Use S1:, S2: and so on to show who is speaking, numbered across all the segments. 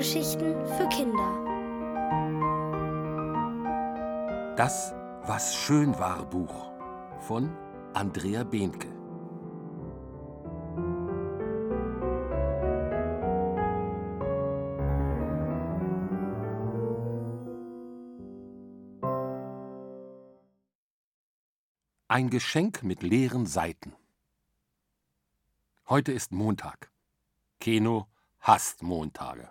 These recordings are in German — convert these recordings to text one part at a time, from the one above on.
S1: Hörgeschichten für Kinder.
S2: Das, was schön war Buch von Andrea Behnke. Ein Geschenk mit leeren Seiten. Heute ist Montag. Keno hasst Montage.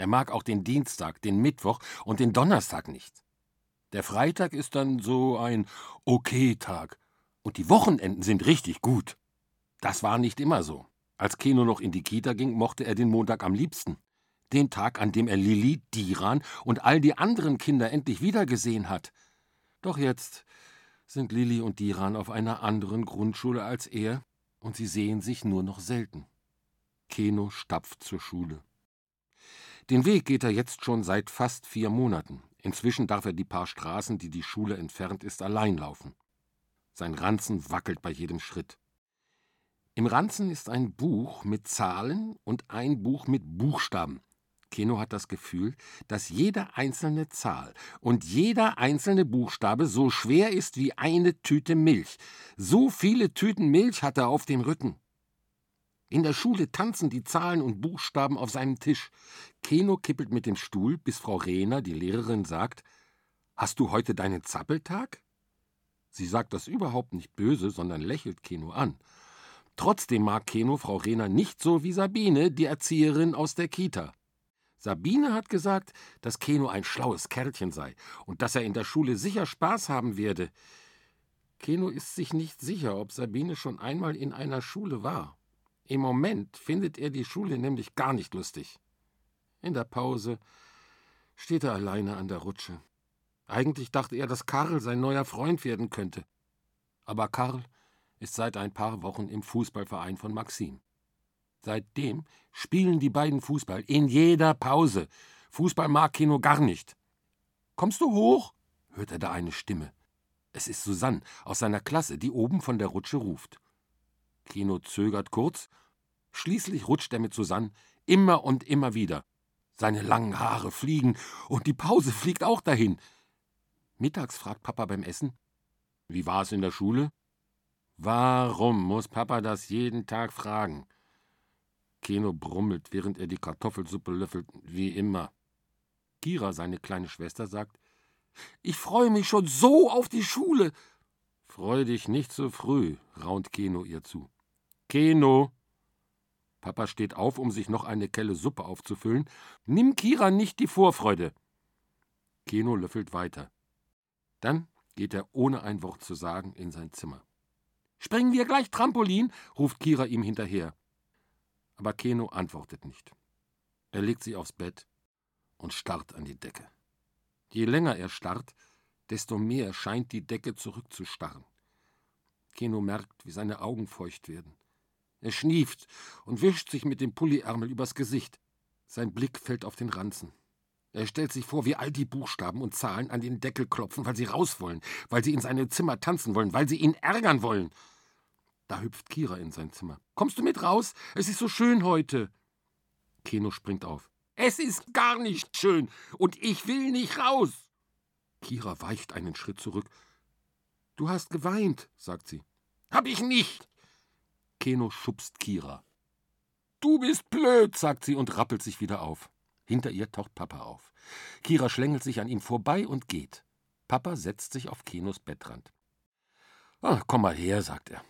S2: Er mag auch den Dienstag, den Mittwoch und den Donnerstag nicht. Der Freitag ist dann so ein Okay-Tag. Und die Wochenenden sind richtig gut. Das war nicht immer so. Als Keno noch in die Kita ging, mochte er den Montag am liebsten. Den Tag, an dem er Lilly, Diran und all die anderen Kinder endlich wiedergesehen hat. Doch jetzt sind Lilly und Diran auf einer anderen Grundschule als er und sie sehen sich nur noch selten. Keno stapft zur Schule. Den Weg geht er jetzt schon seit fast vier Monaten. Inzwischen darf er die paar Straßen, die die Schule entfernt ist, allein laufen. Sein Ranzen wackelt bei jedem Schritt. Im Ranzen ist ein Buch mit Zahlen und ein Buch mit Buchstaben. Keno hat das Gefühl, dass jede einzelne Zahl und jeder einzelne Buchstabe so schwer ist wie eine Tüte Milch. So viele Tüten Milch hat er auf dem Rücken. In der Schule tanzen die Zahlen und Buchstaben auf seinem Tisch. Keno kippelt mit dem Stuhl, bis Frau Rehner, die Lehrerin, sagt: Hast du heute deinen Zappeltag? Sie sagt das überhaupt nicht böse, sondern lächelt Keno an. Trotzdem mag Keno Frau Rehner nicht so wie Sabine, die Erzieherin aus der Kita. Sabine hat gesagt, dass Keno ein schlaues Kerlchen sei und dass er in der Schule sicher Spaß haben werde. Keno ist sich nicht sicher, ob Sabine schon einmal in einer Schule war. Im Moment findet er die Schule nämlich gar nicht lustig. In der Pause steht er alleine an der Rutsche. Eigentlich dachte er, dass Karl sein neuer Freund werden könnte. Aber Karl ist seit ein paar Wochen im Fußballverein von Maxim. Seitdem spielen die beiden Fußball in jeder Pause. Fußball mag Kino gar nicht. Kommst du hoch? hört er da eine Stimme. Es ist Susanne aus seiner Klasse, die oben von der Rutsche ruft. Kino zögert kurz, schließlich rutscht er mit Susanne immer und immer wieder. Seine langen Haare fliegen und die Pause fliegt auch dahin. Mittags fragt Papa beim Essen: Wie war es in der Schule? Warum muss Papa das jeden Tag fragen? Keno brummelt, während er die Kartoffelsuppe löffelt, wie immer. Kira, seine kleine Schwester, sagt: Ich freue mich schon so auf die Schule. Freu dich nicht so früh, raunt Keno ihr zu. Keno! Papa steht auf, um sich noch eine Kelle Suppe aufzufüllen. Nimm Kira nicht die Vorfreude. Keno löffelt weiter. Dann geht er ohne ein Wort zu sagen in sein Zimmer. Springen wir gleich Trampolin? ruft Kira ihm hinterher aber Keno antwortet nicht. Er legt sich aufs Bett und starrt an die Decke. Je länger er starrt, desto mehr scheint die Decke zurückzustarren. Keno merkt, wie seine Augen feucht werden. Er schnieft und wischt sich mit dem Pulliärmel übers Gesicht. Sein Blick fällt auf den Ranzen. Er stellt sich vor, wie all die Buchstaben und Zahlen an den Deckel klopfen, weil sie raus wollen, weil sie in seinem Zimmer tanzen wollen, weil sie ihn ärgern wollen. Da hüpft Kira in sein Zimmer. Kommst du mit raus? Es ist so schön heute. Keno springt auf. Es ist gar nicht schön und ich will nicht raus. Kira weicht einen Schritt zurück. Du hast geweint, sagt sie. Hab ich nicht. Keno schubst Kira. Du bist blöd, sagt sie und rappelt sich wieder auf. Hinter ihr taucht Papa auf. Kira schlängelt sich an ihm vorbei und geht. Papa setzt sich auf Kenos Bettrand. Ah, komm mal her, sagt er.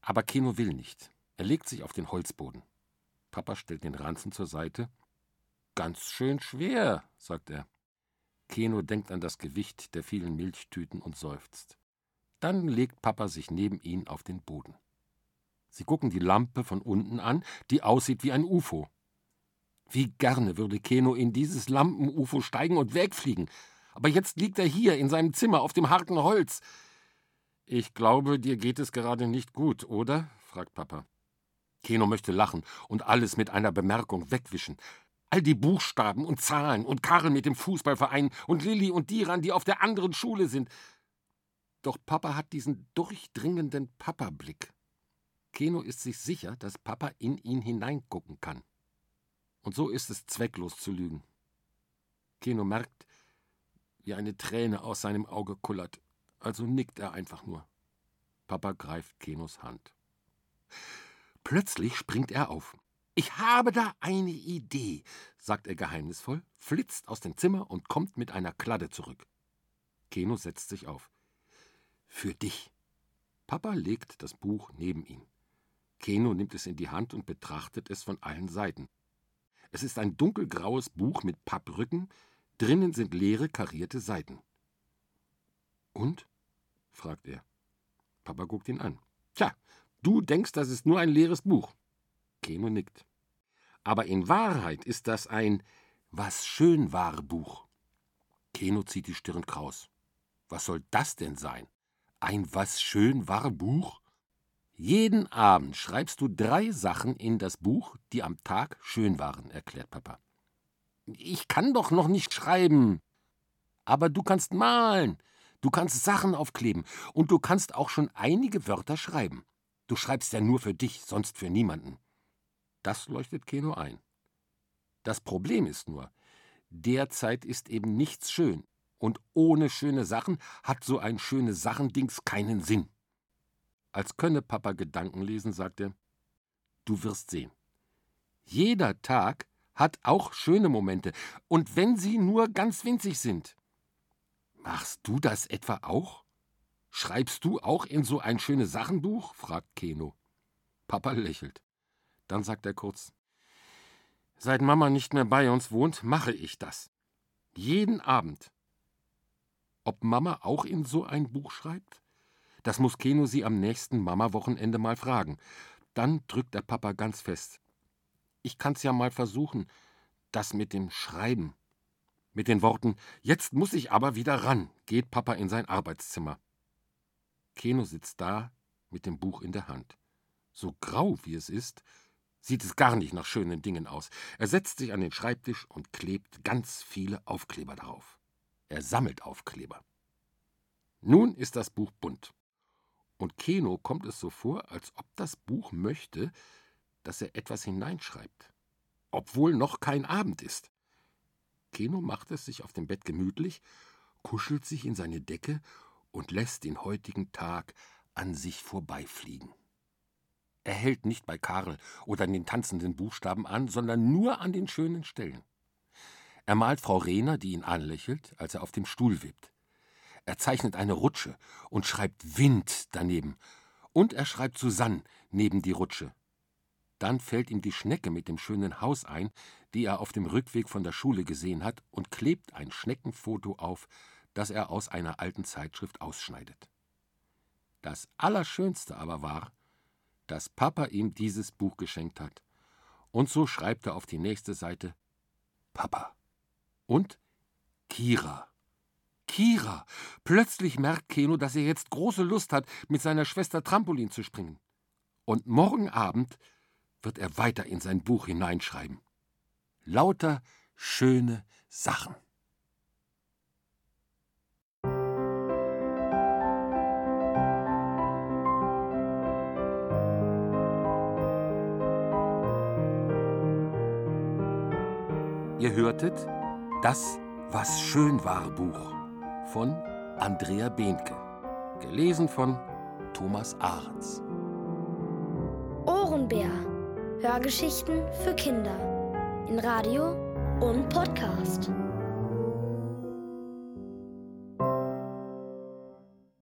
S2: Aber Keno will nicht. Er legt sich auf den Holzboden. Papa stellt den Ranzen zur Seite. Ganz schön schwer, sagt er. Keno denkt an das Gewicht der vielen Milchtüten und seufzt. Dann legt Papa sich neben ihn auf den Boden. Sie gucken die Lampe von unten an, die aussieht wie ein UFO. Wie gerne würde Keno in dieses Lampen-UFO steigen und wegfliegen. Aber jetzt liegt er hier in seinem Zimmer auf dem harten Holz. Ich glaube, dir geht es gerade nicht gut, oder? fragt Papa. Keno möchte lachen und alles mit einer Bemerkung wegwischen. All die Buchstaben und Zahlen und Karl mit dem Fußballverein und Lilli und Diran, die auf der anderen Schule sind. Doch Papa hat diesen durchdringenden Papa-Blick. Keno ist sich sicher, dass Papa in ihn hineingucken kann. Und so ist es zwecklos zu lügen. Keno merkt, wie eine Träne aus seinem Auge kullert, also nickt er einfach nur. Papa greift Kenos Hand. Plötzlich springt er auf. Ich habe da eine Idee, sagt er geheimnisvoll, flitzt aus dem Zimmer und kommt mit einer Kladde zurück. Keno setzt sich auf. Für dich. Papa legt das Buch neben ihn. Keno nimmt es in die Hand und betrachtet es von allen Seiten. Es ist ein dunkelgraues Buch mit Papprücken, drinnen sind leere karierte Seiten. Und? fragt er. Papa guckt ihn an. Tja, du denkst, das ist nur ein leeres Buch. Keno nickt. Aber in Wahrheit ist das ein Was schön war Buch. Keno zieht die Stirn kraus. Was soll das denn sein? Ein Was schön war Buch? Jeden Abend schreibst du drei Sachen in das Buch, die am Tag schön waren, erklärt Papa. Ich kann doch noch nicht schreiben. Aber du kannst malen, du kannst Sachen aufkleben und du kannst auch schon einige Wörter schreiben. Du schreibst ja nur für dich, sonst für niemanden. Das leuchtet Keno ein. Das Problem ist nur, derzeit ist eben nichts schön, und ohne schöne Sachen hat so ein schöne Sachendings keinen Sinn. Als könne Papa Gedanken lesen, sagt er: Du wirst sehen. Jeder Tag hat auch schöne Momente, und wenn sie nur ganz winzig sind. Machst du das etwa auch? Schreibst du auch in so ein schönes Sachenbuch? fragt Keno. Papa lächelt. Dann sagt er kurz: Seit Mama nicht mehr bei uns wohnt, mache ich das. Jeden Abend. Ob Mama auch in so ein Buch schreibt? Das muss Keno sie am nächsten Mama-Wochenende mal fragen. Dann drückt der Papa ganz fest. Ich kann's ja mal versuchen. Das mit dem Schreiben. Mit den Worten, jetzt muss ich aber wieder ran, geht Papa in sein Arbeitszimmer. Keno sitzt da mit dem Buch in der Hand. So grau wie es ist, sieht es gar nicht nach schönen Dingen aus. Er setzt sich an den Schreibtisch und klebt ganz viele Aufkleber darauf. Er sammelt Aufkleber. Nun ist das Buch bunt. Und Keno kommt es so vor, als ob das Buch möchte, dass er etwas hineinschreibt, obwohl noch kein Abend ist. Keno macht es sich auf dem Bett gemütlich, kuschelt sich in seine Decke und lässt den heutigen Tag an sich vorbeifliegen. Er hält nicht bei Karl oder den tanzenden Buchstaben an, sondern nur an den schönen Stellen. Er malt Frau Rehner, die ihn anlächelt, als er auf dem Stuhl wippt. Er zeichnet eine Rutsche und schreibt Wind daneben. Und er schreibt Susanne neben die Rutsche. Dann fällt ihm die Schnecke mit dem schönen Haus ein, die er auf dem Rückweg von der Schule gesehen hat, und klebt ein Schneckenfoto auf, das er aus einer alten Zeitschrift ausschneidet. Das Allerschönste aber war, dass Papa ihm dieses Buch geschenkt hat. Und so schreibt er auf die nächste Seite Papa und Kira. Kira! Plötzlich merkt Keno, dass er jetzt große Lust hat, mit seiner Schwester Trampolin zu springen. Und morgen Abend wird er weiter in sein Buch hineinschreiben. Lauter schöne Sachen. Ihr hörtet das Was schön war Buch von Andrea Behnke. Gelesen von Thomas Ahrens.
S1: Ohrenbär. Hörgeschichten für Kinder. In Radio und Podcast.